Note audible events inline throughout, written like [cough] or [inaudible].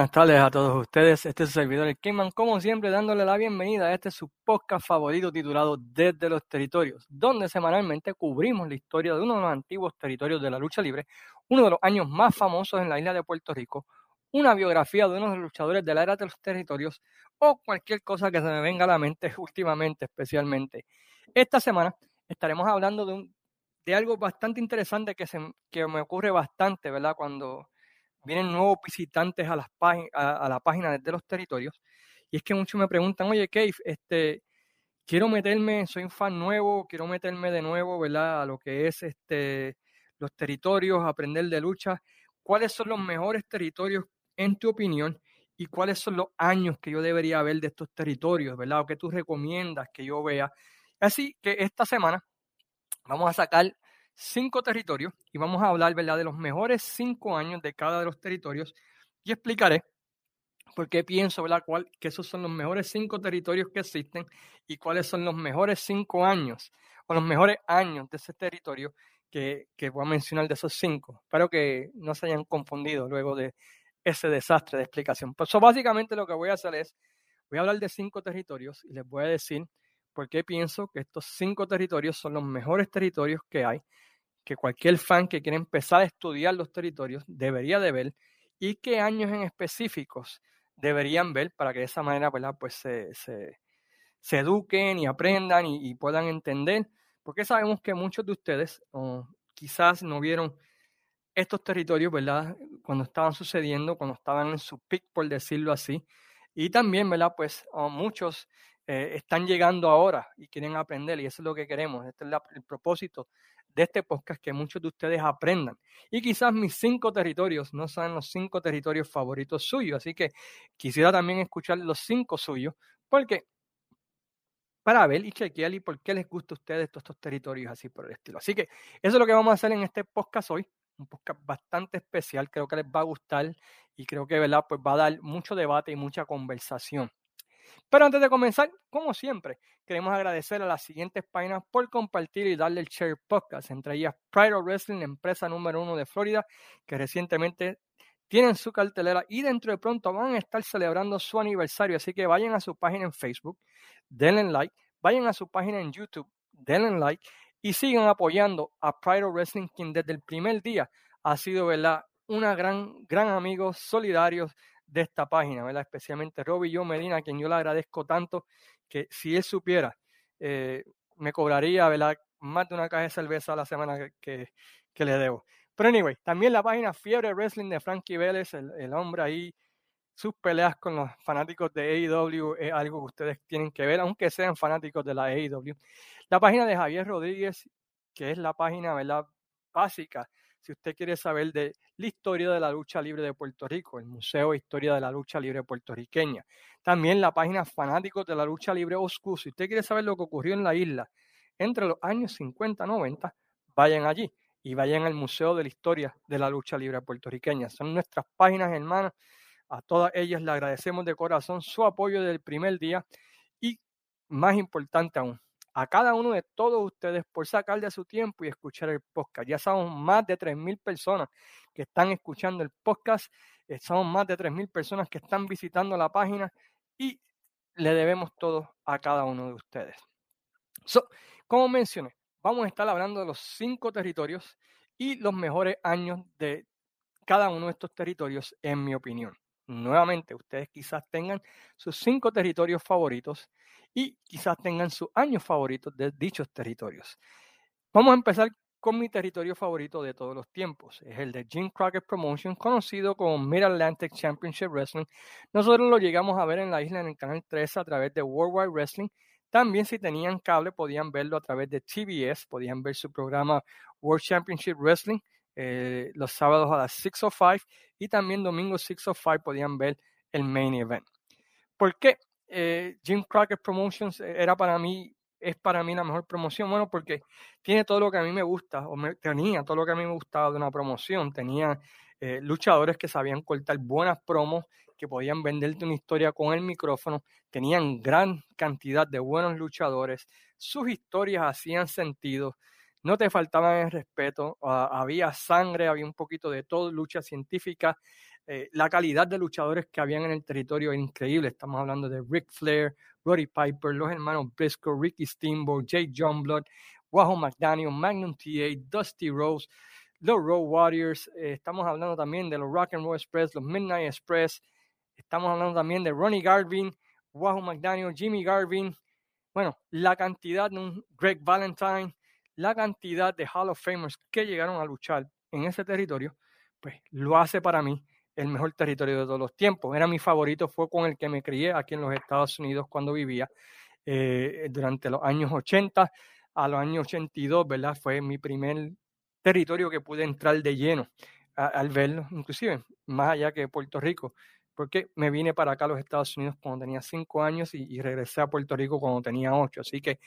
Buenas tardes a todos ustedes. Este es su servidor, el Kingman, como siempre, dándole la bienvenida a este su podcast favorito titulado Desde los Territorios, donde semanalmente cubrimos la historia de uno de los antiguos territorios de la lucha libre, uno de los años más famosos en la isla de Puerto Rico, una biografía de uno de los luchadores de la era de los territorios o cualquier cosa que se me venga a la mente [laughs] últimamente, especialmente. Esta semana estaremos hablando de, un, de algo bastante interesante que, se, que me ocurre bastante, ¿verdad? Cuando vienen nuevos visitantes a, las a, la página de los territorios. Y es que muchos me preguntan, oye, Cave, este, quiero meterme, soy un fan nuevo, quiero meterme de nuevo, ¿verdad? A lo que es este, los territorios, aprender de lucha. ¿Cuáles son los mejores territorios en tu opinión? ¿Y cuáles son los años que yo debería ver de estos territorios, ¿verdad? O que tú recomiendas que yo vea. Así que esta semana vamos a sacar cinco territorios y vamos a hablar ¿verdad? de los mejores cinco años de cada de los territorios y explicaré por qué pienso ¿verdad? Cuál, que esos son los mejores cinco territorios que existen y cuáles son los mejores cinco años o los mejores años de ese territorio que, que voy a mencionar de esos cinco. Espero que no se hayan confundido luego de ese desastre de explicación. Pues básicamente lo que voy a hacer es, voy a hablar de cinco territorios y les voy a decir por qué pienso que estos cinco territorios son los mejores territorios que hay que cualquier fan que quiera empezar a estudiar los territorios debería de ver y qué años en específicos deberían ver para que de esa manera pues se, eduquen y aprendan y, puedan entender, porque sabemos que muchos de ustedes quizás no vieron estos territorios, ¿verdad? Cuando estaban sucediendo, cuando estaban en su pic, por decirlo así. Y también, ¿verdad? Pues muchos eh, están llegando ahora y quieren aprender y eso es lo que queremos. Este es el propósito de este podcast que muchos de ustedes aprendan. Y quizás mis cinco territorios no sean los cinco territorios favoritos suyos, así que quisiera también escuchar los cinco suyos, porque para ver y chequear y por qué les gusta a ustedes estos, estos territorios así por el estilo. Así que eso es lo que vamos a hacer en este podcast hoy, un podcast bastante especial, creo que les va a gustar y creo que ¿verdad? Pues va a dar mucho debate y mucha conversación. Pero antes de comenzar, como siempre, queremos agradecer a las siguientes páginas por compartir y darle el share podcast, entre ellas Pride of Wrestling, empresa número uno de Florida, que recientemente tienen su cartelera y dentro de pronto van a estar celebrando su aniversario. Así que vayan a su página en Facebook, denle like, vayan a su página en YouTube, denle like y sigan apoyando a Pride of Wrestling, quien desde el primer día ha sido, ¿verdad? Una gran, gran amigo solidario de esta página, ¿verdad? Especialmente Robbie Yo Medina, quien yo le agradezco tanto que si él supiera, eh, me cobraría. Más de una caja de cerveza a la semana que, que, le debo. Pero anyway, también la página Fiebre Wrestling de Frankie Vélez, el, el, hombre ahí, sus peleas con los fanáticos de AEW es algo que ustedes tienen que ver, aunque sean fanáticos de la AEW. La página de Javier Rodríguez, que es la página, ¿verdad? Básica si usted quiere saber de la historia de la lucha libre de Puerto Rico, el Museo de Historia de la Lucha Libre Puertorriqueña. También la página Fanáticos de la Lucha Libre Oscuro. Si usted quiere saber lo que ocurrió en la isla entre los años 50 y 90, vayan allí y vayan al Museo de la Historia de la Lucha Libre Puertorriqueña. Son nuestras páginas hermanas. A todas ellas le agradecemos de corazón su apoyo del primer día y, más importante aún, a cada uno de todos ustedes por sacar de su tiempo y escuchar el podcast. Ya somos más de 3.000 personas que están escuchando el podcast, eh, somos más de 3.000 personas que están visitando la página y le debemos todo a cada uno de ustedes. como mencioné, vamos a estar hablando de los cinco territorios y los mejores años de cada uno de estos territorios, en mi opinión. Nuevamente, ustedes quizás tengan sus cinco territorios favoritos y quizás tengan sus años favoritos de dichos territorios. Vamos a empezar con mi territorio favorito de todos los tiempos. Es el de Jim Crockett Promotion, conocido como Mid Atlantic Championship Wrestling. Nosotros lo llegamos a ver en la isla en el canal 13 a través de Worldwide Wrestling. También si tenían cable podían verlo a través de TBS, podían ver su programa World Championship Wrestling eh, los sábados a las 6.05 y también domingo 6.05 podían ver el main event. ¿Por qué? Eh, Jim Crockett Promotions eh, era para mí, es para mí la mejor promoción. Bueno, porque tiene todo lo que a mí me gusta, o tenía todo lo que a mí me gustaba de una promoción. Tenía luchadores que sabían cortar buenas promos, que podían venderte una historia con el micrófono. Tenían gran cantidad de buenos luchadores. Sus historias hacían sentido. No te faltaban el respeto, ah, había sangre, había un poquito de todo, lucha científica, Eh, la calidad de luchadores que habían en el territorio era increíble. Estamos hablando de Ric Flair, Roddy Piper, los hermanos Briscoe, Ricky Steamboat, Jay Blood, Wahoo McDaniel, Magnum TA, Dusty Rose, los Road Warriors. Eh, estamos hablando también de los Rock and Roll Express, los Midnight Express. Estamos hablando también de Ronnie Garvin, Wahoo McDaniel, Jimmy Garvin. Bueno, la cantidad de un Greg Valentine, la cantidad de Hall of Famers que llegaron a luchar en ese territorio, pues lo hace para mí el mejor territorio de todos los tiempos. Era mi favorito, fue con el que me crié aquí en los Estados Unidos cuando vivía eh, durante los años 80 a los años 82, ¿verdad? Fue mi primer territorio que pude entrar de lleno al verlo, inclusive más allá que Puerto Rico, porque me vine para acá a los Estados Unidos cuando tenía cinco años y, regresé a Puerto Rico cuando tenía ocho. Así que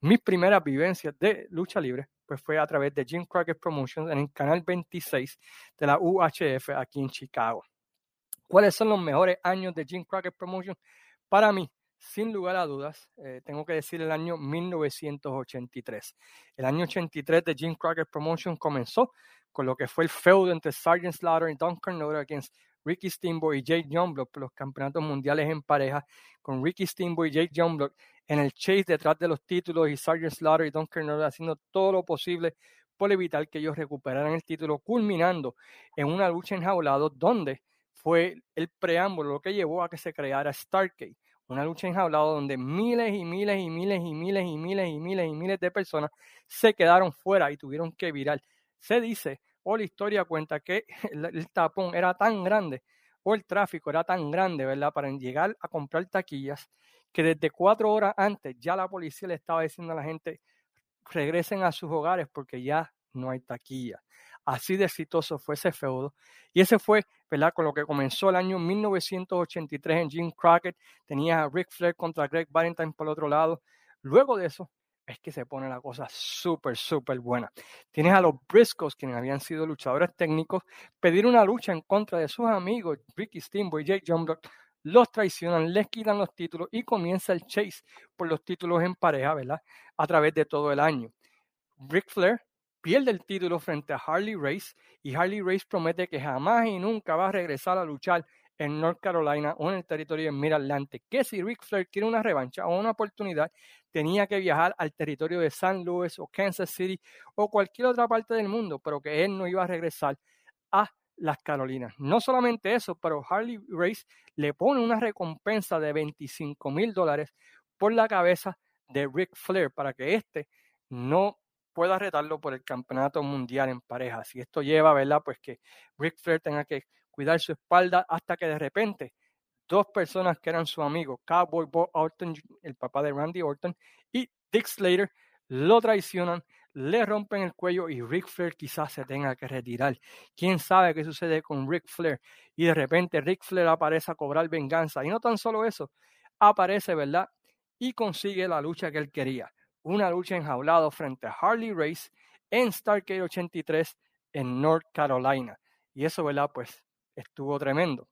mis primeras vivencias de lucha libre pues fue a través de Jim Crockett Promotions en el canal 26 de la UHF aquí en Chicago. ¿Cuáles son los mejores años de Jim Crockett Promotions? Para mí, sin lugar a dudas, eh, tengo que decir el año 1983. El año 83 de Jim Crockett Promotions comenzó con lo que fue el feudo entre Sergeant Slaughter y Don Carnoda against Ricky Steamboat y Jake Youngblood por los campeonatos mundiales en pareja, con Ricky Steamboat y Jake Youngblood en el chase detrás de los títulos y Sergeant Slaughter y Don Carnoda haciendo todo lo posible por evitar que ellos recuperaran el título, culminando en una lucha enjaulada donde fue el preámbulo lo que llevó a que se creara Stargate, una lucha enjaulada donde miles y miles y miles y miles y miles y miles y miles de personas se quedaron fuera y tuvieron que virar. Se dice o la historia cuenta que [laughs] el, tapón era tan grande o el tráfico era tan grande, ¿verdad? Para llegar a comprar taquillas, que desde cuatro horas antes ya la policía le estaba diciendo a la gente, regresen a sus hogares porque ya no hay taquilla. Así de exitoso fue ese feudo. Y ese fue, ¿verdad? Con lo que comenzó el año 1983 en Jim Crockett. Tenía a Ric Flair contra Greg Valentine por el otro lado. Luego de eso, es que se pone la cosa súper, súper buena. Tienes a los Briscoes, quienes habían sido luchadores técnicos, pedir una lucha en contra de sus amigos Ricky Steamboat y Jake Jungblood, los traicionan, les quitan los títulos y comienza el chase por los títulos en pareja, ¿verdad? A través de todo el año. Ric Flair pierde el título frente a Harley Race y Harley Race promete que jamás y nunca va a regresar a luchar en North Carolina o en el territorio de Mid-Atlantic, que si Ric Flair quiere una revancha o una oportunidad, tenía que viajar al territorio de San Luis o Kansas City o cualquier otra parte del mundo, pero que él no iba a regresar a las Carolinas. No solamente eso, pero Harley Race le pone una recompensa de 25 mil dólares por la cabeza de Ric Flair para que éste no pueda retarlo por el campeonato mundial en parejas. Y esto lleva, ¿verdad? Pues que Ric Flair tenga que cuidar su espalda hasta que de repente dos personas que eran su amigo, Cowboy Bob Orton, el papá de Randy Orton, y Dick Slater, lo traicionan, le rompen el cuello y Ric Flair quizás se tenga que retirar. ¿Quién sabe qué sucede con Ric Flair? Y de repente Ric Flair aparece a cobrar venganza. Y no tan solo eso, aparece, ¿verdad? Y consigue la lucha que él quería. Una lucha enjaulada frente a Harley Race en Starcade 83 en North Carolina. Y eso, ¿verdad? Pues estuvo tremendo.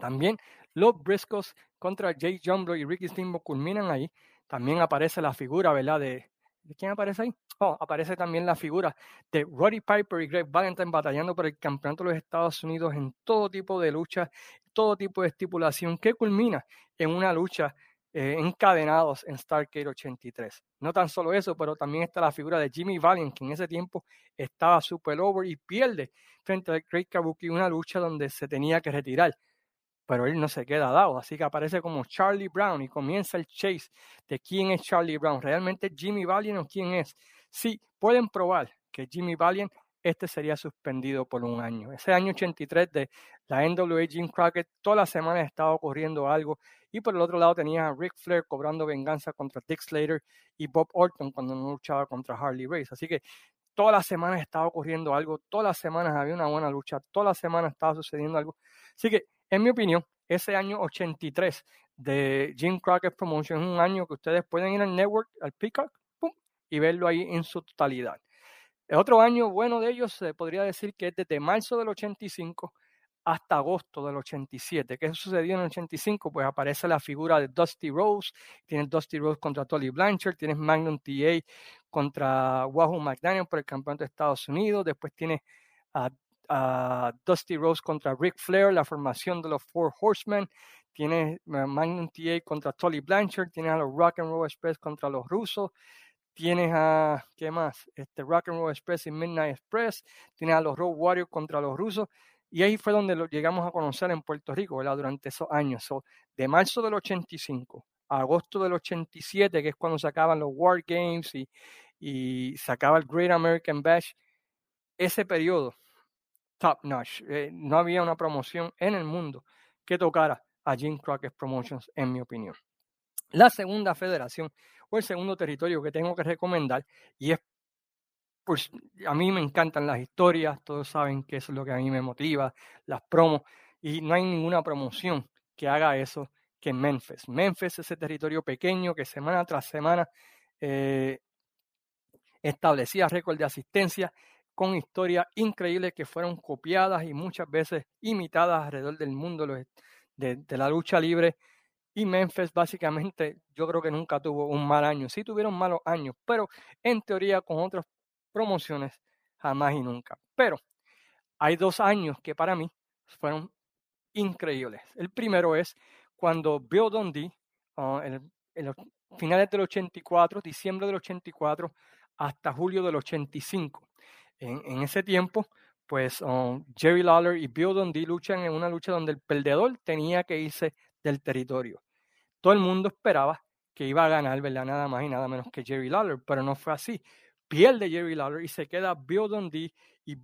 También los Briscoes contra Jay Jumbo y Ricky Steamboat culminan ahí. También aparece la figura, ¿verdad? De, ¿De quién aparece ahí? Oh, aparece también la figura de Roddy Piper y Greg Valentine batallando por el campeonato de los Estados Unidos en todo tipo de lucha, todo tipo de estipulación, que culmina en una lucha eh, encadenados en Starcade 83. No tan solo eso, pero también está la figura de Jimmy Valiant, que en ese tiempo estaba super over y pierde frente a Great Kabuki una lucha donde se tenía que retirar. Pero él no se queda dado, así que aparece como Charlie Brown y comienza el chase de quién es Charlie Brown. ¿Realmente Jimmy Valiant o quién es? Sí, pueden probar que Jimmy Valiant este sería suspendido por un año. Ese año 83 de la NWA Jim Crockett, todas las semanas estaba ocurriendo algo. Y por el otro lado tenía a Ric Flair cobrando venganza contra Dick Slater y Bob Orton cuando no luchaba contra Harley Race. Así que todas las semanas estaba ocurriendo algo, todas las semanas había una buena lucha, todas las semanas estaba sucediendo algo. Así que, en mi opinión, ese año 83 de Jim Crockett Promotion es un año que ustedes pueden ir al network, al Peacock, y verlo ahí en su totalidad. El otro año bueno de ellos se podría decir que es desde marzo del 85 hasta agosto del 87. ¿Qué sucedió en el 85? Pues aparece la figura de Dusty Rose, tienes Dusty Rose contra Tolly Blanchard, tienes Magnum TA contra Wahoo McDaniel por el campeonato de Estados Unidos, después tienes a Dusty Rose contra Ric Flair, la formación de los Four Horsemen, tienes Magnum TA contra Tolly Blanchard, tienes a los Rock and Roll Express contra los rusos, tienes a, ¿qué más? Este Rock and Roll Express y Midnight Express, tienes a los Road Warriors contra los rusos, y ahí fue donde lo llegamos a conocer en Puerto Rico, ¿verdad? Durante esos años, de marzo del 85 a agosto del 87, que es cuando se acaban los War Games y, y se acaba el Great American Bash, ese periodo, top notch, eh, no había una promoción en el mundo que tocara a Jim Crockett Promotions, en mi opinión. La segunda federación o el segundo territorio que tengo que recomendar, y es, pues a mí me encantan las historias, todos saben que eso es lo que a mí me motiva, las promos, y no hay ninguna promoción que haga eso que Memphis. Memphis es ese territorio pequeño que semana tras semana eh, establecía récord de asistencia con historias increíbles que fueron copiadas y muchas veces imitadas alrededor del mundo de, la lucha libre. Y Memphis básicamente yo creo que nunca tuvo un mal año. Sí tuvieron malos años, pero en teoría con otras promociones jamás y nunca. Pero hay dos años que para mí fueron increíbles. El primero es cuando Bill Dundee, ah, en, los finales del 84, diciembre del 84, hasta julio del 85. En, ese tiempo, pues um, Jerry Lawler y Bill Dundee luchan en una lucha donde el perdedor tenía que irse del territorio. Todo el mundo esperaba que iba a ganar, ¿verdad? Nada más y nada menos que Jerry Lawler, pero no fue así. Pierde Jerry Lawler y se queda Bill Dundee y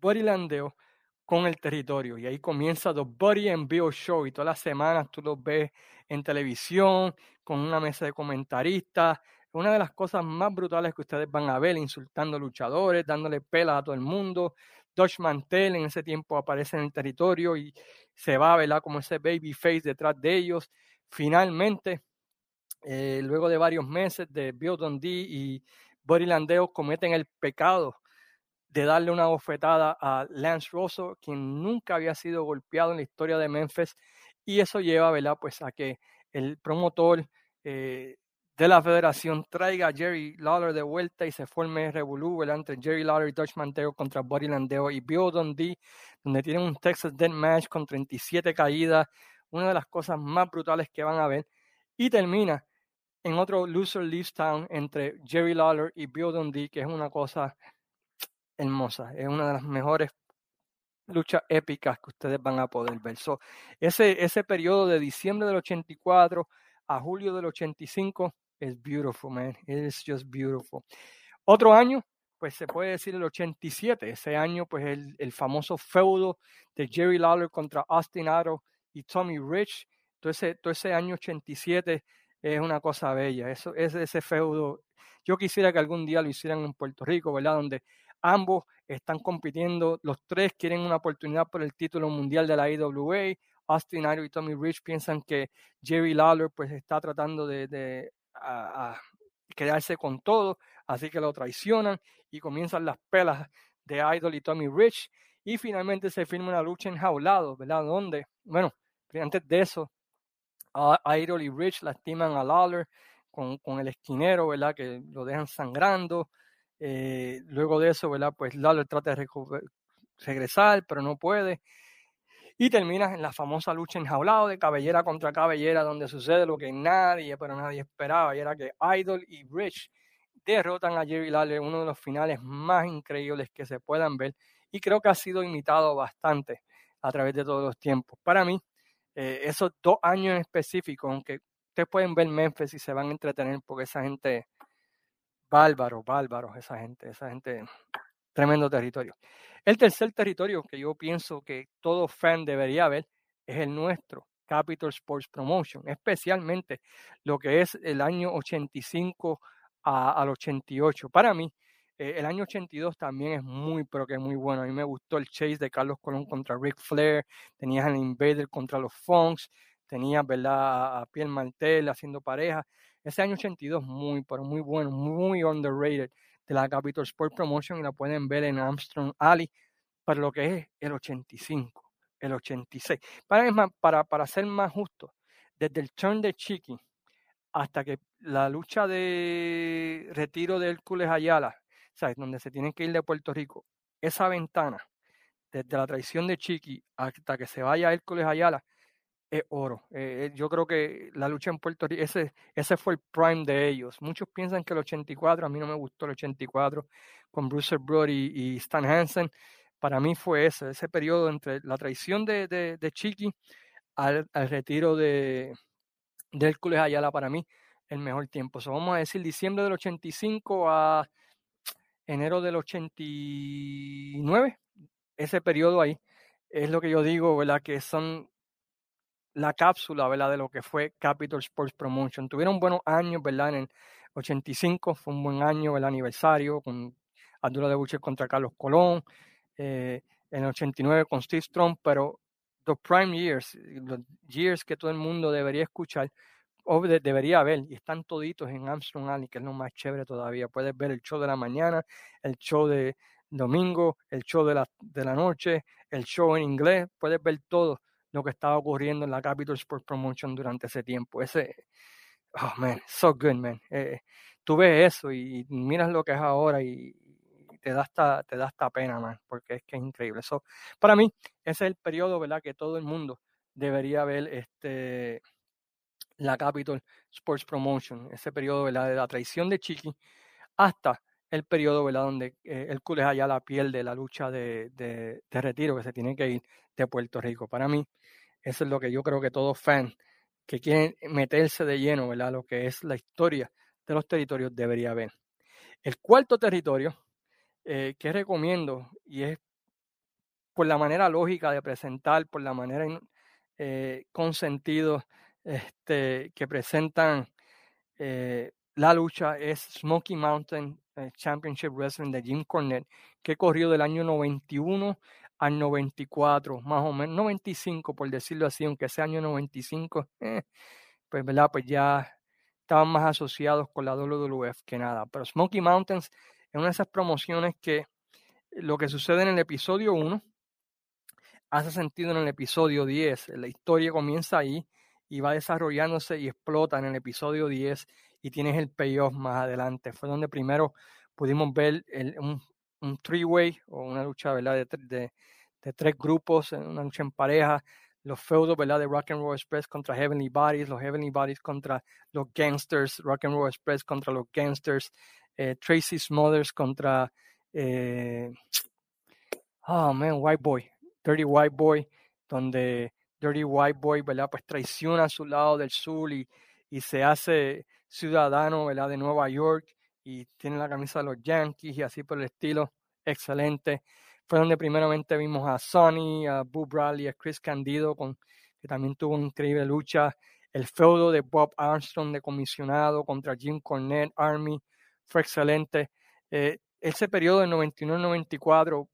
Buddy Landeo con el territorio. Y ahí comienza The Buddy and Bill Show y todas las semanas tú los ves en televisión con una mesa de comentaristas, una de las cosas más brutales que ustedes van a ver, insultando luchadores, dándole pelas a todo el mundo. Dutch Mantel en ese tiempo aparece en el territorio y se va, ¿verdad? Como ese baby face detrás de ellos. Finalmente, eh, luego de varios meses de Bill Dundee y Buddy Landeo cometen el pecado de darle una bofetada a Lance Rosso, quien nunca había sido golpeado en la historia de Memphis, y eso lleva, ¿verdad? Pues a que el promotor eh, de la federación traiga a Jerry Lawler de vuelta y se forme Revolú entre Jerry Lawler y Dutch Manteo contra Buddy Landeo y Bill Dundee, donde tienen un Texas Dead Match con 37 caídas, una de las cosas más brutales que van a ver, y termina en otro loser leaves town entre Jerry Lawler y Bill Dundee, que es una cosa hermosa, es una de las mejores luchas épicas que ustedes van a poder ver. ese, ese periodo de diciembre del 84 a julio del 85 es beautiful, man. It's just beautiful. Otro año, pues se puede decir el 87. Ese año, pues el, el famoso feudo de Jerry Lawler contra Austin Aro y Tommy Rich. Ese, todo ese año 87 es una cosa bella. Eso es ese feudo. Yo quisiera que algún día lo hicieran en Puerto Rico, ¿verdad? Donde ambos están compitiendo, los tres quieren una oportunidad por el título mundial de la IWA. Austin Aro y Tommy Rich piensan que Jerry Lawler pues está tratando de, de a, quedarse con todo, así que lo traicionan y comienzan las pelas de Idol y Tommy Rich y finalmente se firma una lucha enjaulado, ¿verdad? Donde, bueno, antes de eso, Idol y Rich lastiman a Lawler con, con el esquinero, ¿verdad? Que lo dejan sangrando. Eh, luego de eso, ¿verdad? Pues Lawler trata de regresar, pero no puede. Y terminas en la famosa lucha enjaulado de cabellera contra cabellera, donde sucede lo que nadie, pero nadie esperaba, y era que Idol y Rich derrotan a Jerry Lawler, uno de los finales más increíbles que se puedan ver, y creo que ha sido imitado bastante a través de todos los tiempos. Para mí, eh, esos dos años en específico, aunque ustedes pueden ver Memphis y se van a entretener, porque esa gente, bárbaro, bárbaro, esa gente, esa gente, tremendo territorio. El tercer territorio que yo pienso que todo fan debería ver es el nuestro, Capital Sports Promotion, especialmente lo que es el año 85 al 88. Para mí, eh, el año 82 también es muy, pero que muy bueno. A mí me gustó el chase de Carlos Colón contra Ric Flair, tenías el Invader contra los Funks, tenías ¿verdad? a Pierre Martel haciendo pareja. Ese año 82 muy, pero muy bueno, muy underrated de la Capital Sport Promotion y la pueden ver en Armstrong Alley para lo que es el 85, el 86. Para, para, para ser más justo, desde el turn de Chiqui hasta que la lucha de retiro de Hércules Ayala, ¿sabes? donde se tienen que ir de Puerto Rico, esa ventana desde la traición de Chiqui hasta que se vaya Hércules Ayala, es oro. Eh, eh, yo creo que la lucha en Puerto Rico, ese, ese fue el prime de ellos. Muchos piensan que el 84, a mí no me gustó el 84, con Bruce Brody y, Stan Hansen. Para mí fue ese, ese periodo entre la traición de, de, Chiqui al, retiro de, de Hércules Ayala, para mí, el mejor tiempo. So, vamos a decir diciembre del 85 a enero del 89, ese periodo ahí, es lo que yo digo, ¿verdad? Que son la cápsula, ¿verdad? De lo que fue Capital Sports Promotion. Tuvieron buenos años, ¿verdad? En el 85 fue un buen año, el aniversario, con Abdullah de Butcher contra Carlos Colón, eh, en el 89 con Steve Strong, pero los prime years, los years que todo el mundo debería escuchar, o debería ver, y están toditos en Armstrong Alley, que es lo más chévere todavía. Puedes ver el show de la mañana, el show de domingo, el show de la, de la noche, el show en inglés, puedes ver todo lo que estaba ocurriendo en la Capital Sports Promotion durante ese tiempo. Ese, oh man, so good, man. Eh, tú ves eso y miras lo que es ahora y, te da hasta, te da hasta pena, man, porque es que es increíble. eso para mí, ese es el periodo, ¿verdad?, que todo el mundo debería ver este la Capital Sports Promotion, ese periodo, de la traición de Chiqui hasta el periodo, ¿verdad?, donde eh, el Cules allá la de la lucha de, de, retiro que se tiene que ir de Puerto Rico. Para mí, eso es lo que yo creo que todo fan que quieren meterse de lleno, ¿verdad? Lo que es la historia de los territorios debería ver. El cuarto territorio eh, que recomiendo, y es por la manera lógica de presentar, por la manera eh, con sentido este, que presentan eh, la lucha, es Smoky Mountain Championship Wrestling de Jim Cornette, que corrió del año 91 al 94, más o menos, 95 por decirlo así, aunque ese año 95, eh, pues, ¿verdad? pues ya estaban más asociados con la WWF que nada. Pero Smoky Mountains es una de esas promociones que lo que sucede en el episodio 1 hace sentido en el episodio 10. La historia comienza ahí y va desarrollándose y explota en el episodio 10 y tienes el payoff más adelante. Fue donde primero pudimos ver un, un three-way o una lucha. De, de, tres grupos, una lucha en pareja, los feudos de Rock and Roll Express contra Heavenly Bodies, los Heavenly Bodies contra los Gangsters, Rock and Roll Express contra los Gangsters, eh, Tracy Smothers contra, oh man, White Boy, Dirty White Boy, donde Dirty White Boy, ¿verdad? Pues traiciona a su lado del sur y, y se hace ciudadano, ¿verdad? De Nueva York y tiene la camisa de los Yankees y así por el estilo. Excelente. Fue donde primeramente vimos a Sonny, a Boo Bradley, a Chris Candido, con, que también tuvo una increíble lucha. El feudo de Bob Armstrong de comisionado contra Jim Cornette, Army, fue excelente. Eh, ese periodo de 91-94,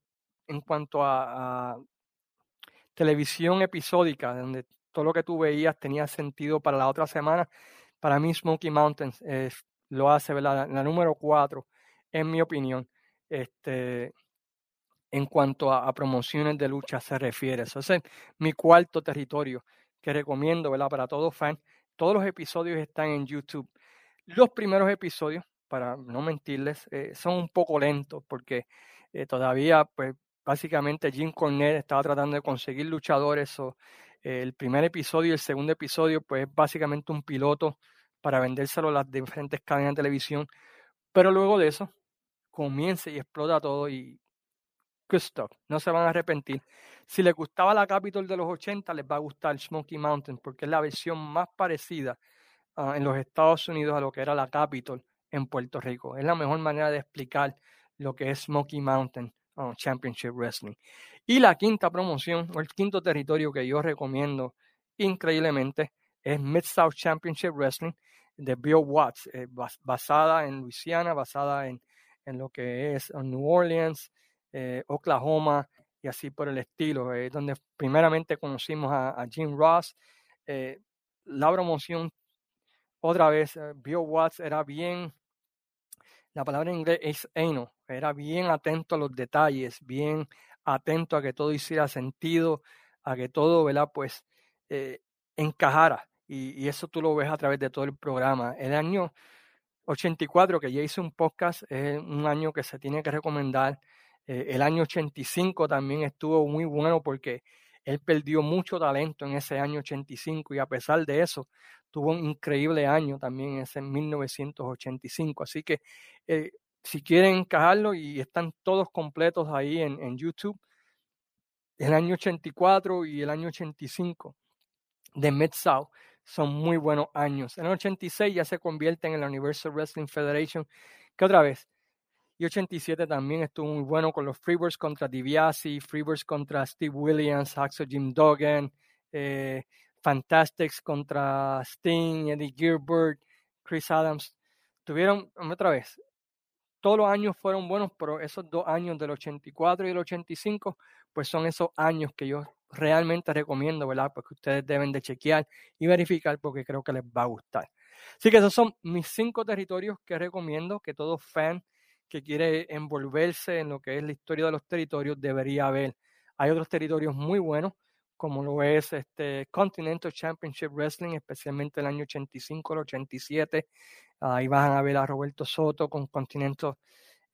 en cuanto a, televisión episódica, donde todo lo que tú veías tenía sentido para la otra semana, para mí Smoky Mountains lo hace, ¿verdad? La, número cuatro, en mi opinión, este, en cuanto a, promociones de lucha se refiere. Ese es mi cuarto territorio que recomiendo, ¿verdad? Para todos fans. Todos los episodios están en YouTube. Los primeros episodios, para no mentirles, eh, son un poco lentos porque eh, todavía, pues, básicamente Jim Cornette estaba tratando de conseguir luchadores. El primer episodio y el segundo episodio, pues, es básicamente un piloto para vendérselo a las diferentes cadenas de televisión. Pero luego de eso, comienza y explota todo y good. No se van a arrepentir. Si les gustaba la Capitol de los 80, les va a gustar Smoky Mountain porque es la versión más parecida ah, en los Estados Unidos a lo que era la Capitol en Puerto Rico. Es la mejor manera de explicar lo que es Smoky Mountain ah, Championship Wrestling. Y la quinta promoción o el quinto territorio que yo recomiendo increíblemente es Mid-South Championship Wrestling de Bill Watts, eh, basada en Luisiana, basada en, en, lo que es New Orleans, eh, Oklahoma y así por el estilo, eh, donde primeramente conocimos a, Jim Ross. la promoción, otra vez, Bill Watts era bien, la palabra en inglés es anal, era bien atento a los detalles, bien atento a que todo hiciera sentido, a que todo, ¿verdad? Pues encajara y, eso tú lo ves a través de todo el programa. El año 84, que ya hice un podcast, es un año que se tiene que recomendar. Eh, el año 85 también estuvo muy bueno porque él perdió mucho talento en ese año 85 y a pesar de eso tuvo un increíble año también en ese 1985. Así que eh, si quieren encajarlo y están todos completos ahí en, en YouTube, el año 84 y el año 85 de Mid-South son muy buenos años. En el 86 ya se convierte en la Universal Wrestling Federation, que otra vez, y 87 también estuvo muy bueno con los Freebirds contra DiBiase, Freebirds contra Steve Williams, Axel Jim Duggan, eh, Fantastics contra Sting, Eddie Gilbert, Chris Adams. Tuvieron, otra vez, todos los años fueron buenos, pero esos dos años del 84 y el 85, pues son esos años que yo realmente recomiendo, ¿verdad? Porque ustedes deben de chequear y verificar porque creo que les va a gustar. Así que esos son mis cinco territorios que recomiendo que todo fan que quiere envolverse en lo que es la historia de los territorios debería ver. Hay otros territorios muy buenos, como lo es este Continental Championship Wrestling, especialmente el año 85 al 87. Ahí van a ver a Roberto Soto con Continental,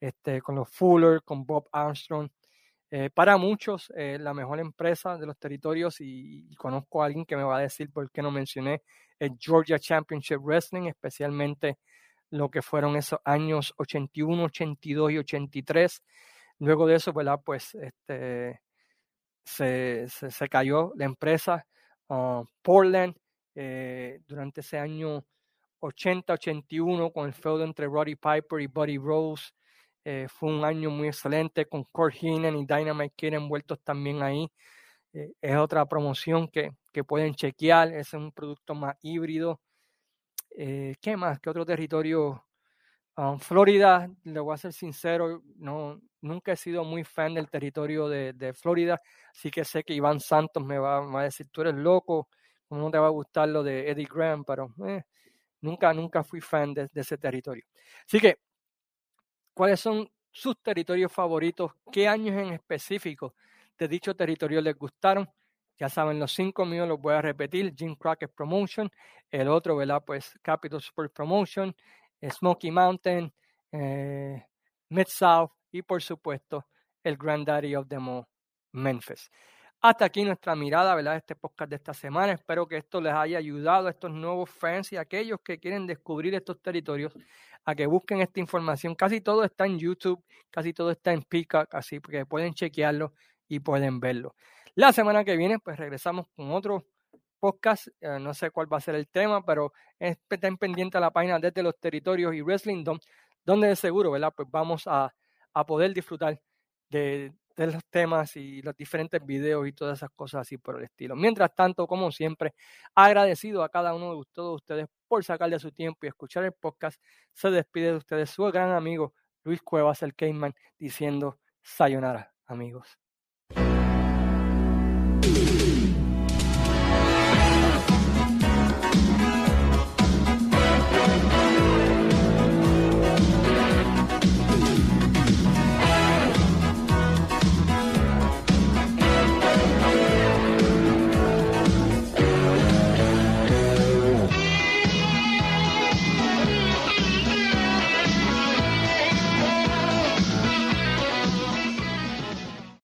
este, con los Fuller, con Bob Armstrong. Eh, para muchos, eh, la mejor empresa de los territorios, y, conozco a alguien que me va a decir por qué no mencioné, el Georgia Championship Wrestling, especialmente lo que fueron esos años 81, 82 y 83. Luego de eso. Pues este, se, se, cayó la empresa uh, Portland eh, durante ese año 80-81 con el feudo entre Roddy Piper y Buddy Rose. Eh, fue un año muy excelente con Kurt Heenan y Dynamite Kid envueltos también ahí. Eh, es otra promoción que, que, pueden chequear. Es un producto más híbrido. ¿Qué más? ¿Qué otro territorio Um, Florida, le voy a ser sincero, no, nunca he sido muy fan del territorio de, Florida, así que sé que Iván Santos me va, a decir, tú eres loco, no te va a gustar lo de Eddie Graham, pero eh, nunca, nunca fui fan de, de ese territorio. Así que, ¿cuáles son sus territorios favoritos? ¿Qué años en específico de dicho territorio les gustaron? Ya saben, los cinco míos los voy a repetir. Jim Crockett Promotion, el otro, ¿verdad? Pues Capital Sport Promotion, Smoky Mountain, eh, Mid-South y por supuesto el Granddaddy of them all, Memphis. Hasta aquí nuestra mirada, ¿verdad? Este podcast de esta semana. Espero que esto les haya ayudado a estos nuevos fans y a aquellos que quieren descubrir estos territorios a que busquen esta información. Casi todo está en YouTube, casi todo está en Peacock, así que pueden chequearlo y pueden verlo. La semana que viene, pues regresamos con otro podcast. Eh, no sé cuál va a ser el tema, pero estén pendientes a la página desde los territorios y Wrestling donde de seguro, ¿verdad? Pues vamos a, a poder disfrutar de, los temas y los diferentes videos y todas esas cosas así por el estilo. Mientras tanto, como siempre, agradecido a cada uno de todos ustedes por sacarle su tiempo y escuchar el podcast. Se despide de ustedes su gran amigo Luis Cuevas, el Cayman, diciendo sayonara, amigos.